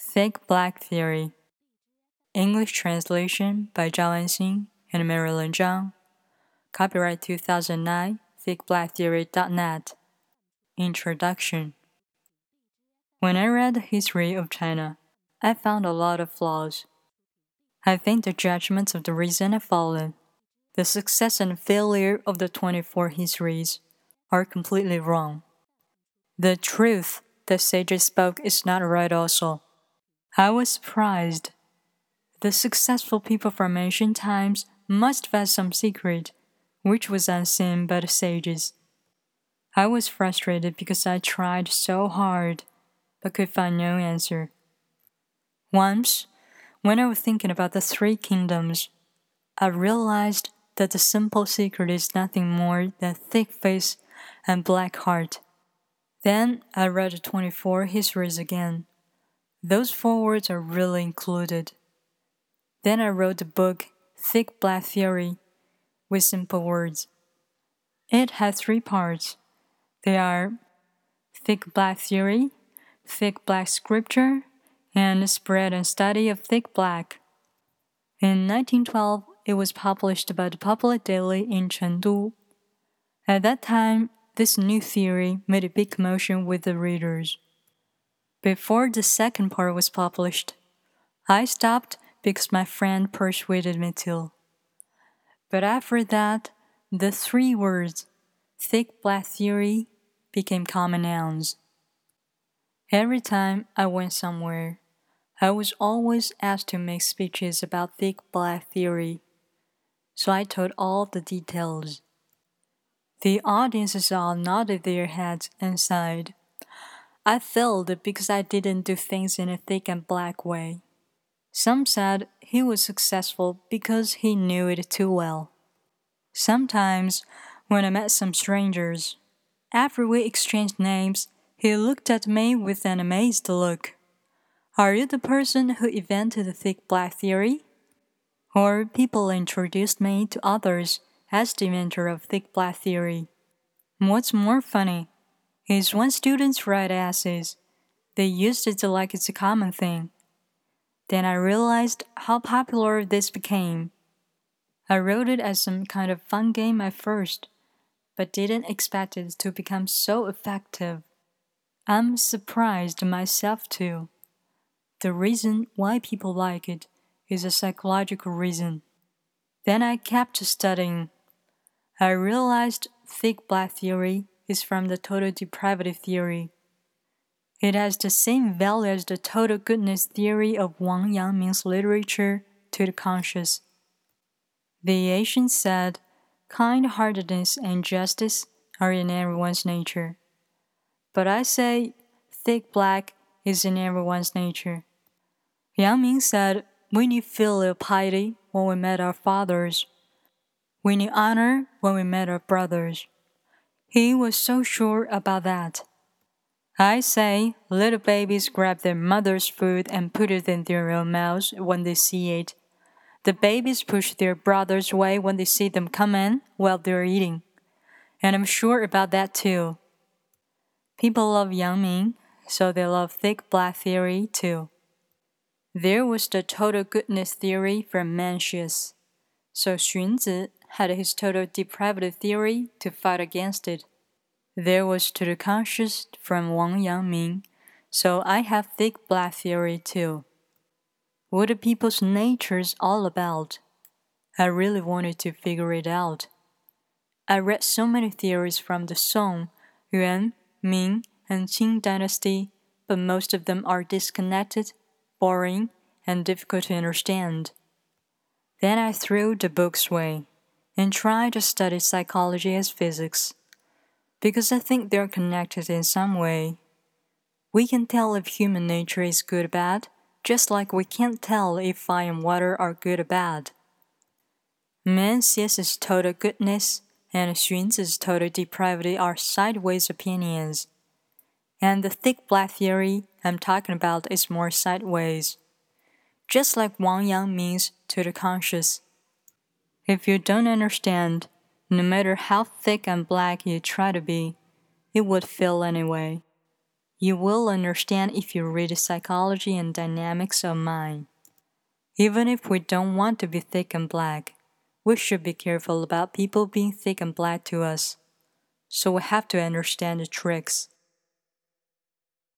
Thick Black Theory. English translation by Zhao Anxin and Marilyn Zhang. Copyright 2009, thickblacktheory.net. Introduction. When I read the history of China, I found a lot of flaws. I think the judgments of the reason have fallen. The success and failure of the 24 histories are completely wrong. The truth the sages spoke is not right also. I was surprised. The successful people from ancient times must have some secret, which was unseen by the sages. I was frustrated because I tried so hard, but could find no answer. Once, when I was thinking about the three kingdoms, I realized that the simple secret is nothing more than thick face and black heart. Then I read the 24 histories again. Those four words are really included. Then I wrote the book Thick Black Theory with simple words. It has three parts. They are Thick Black Theory, Thick Black Scripture, and Spread and Study of Thick Black. In 1912, it was published by the Popular Daily in Chengdu. At that time, this new theory made a big commotion with the readers. Before the second part was published, I stopped because my friend persuaded me to. But after that, the three words, thick black theory, became common nouns. Every time I went somewhere, I was always asked to make speeches about thick black theory, so I told all the details. The audiences all nodded their heads and sighed. I failed because I didn't do things in a thick and black way. Some said he was successful because he knew it too well. Sometimes, when I met some strangers, after we exchanged names, he looked at me with an amazed look. Are you the person who invented the thick black theory? Or people introduced me to others as the inventor of thick black theory. What's more funny, is when students write essays, they used it like it's a common thing. Then I realized how popular this became. I wrote it as some kind of fun game at first, but didn't expect it to become so effective. I'm surprised myself too. The reason why people like it is a psychological reason. Then I kept studying. I realized thick black theory is from the total depravity theory. It has the same value as the total goodness theory of Wang Yangming's literature to the conscious. The ancients said kind heartedness and justice are in everyone's nature. But I say thick black is in everyone's nature. Yang Ming said we need filial piety when we met our fathers. We need honor when we met our brothers. He was so sure about that. I say, little babies grab their mother's food and put it in their own mouths when they see it. The babies push their brothers away when they see them come in while they're eating. And I'm sure about that too. People love Yang Ming, so they love thick black theory too. There was the total goodness theory from Mencius. So Xunzi had his total depravity theory to fight against it. There was to the conscious from Wang Yangming, so I have thick black theory too. What are people's natures all about? I really wanted to figure it out. I read so many theories from the Song, Yuan, Ming, and Qing dynasty, but most of them are disconnected, boring, and difficult to understand. Then I threw the books away and try to study psychology as physics, because I think they're connected in some way. We can tell if human nature is good or bad, just like we can't tell if fire and water are good or bad. Mencius's total goodness and Xunzi's total depravity are sideways opinions, and the thick black theory I'm talking about is more sideways, just like Wang Yangming's to the conscious. If you don't understand, no matter how thick and black you try to be, it would fail anyway. You will understand if you read the psychology and dynamics of mind. Even if we don't want to be thick and black, we should be careful about people being thick and black to us. So we have to understand the tricks.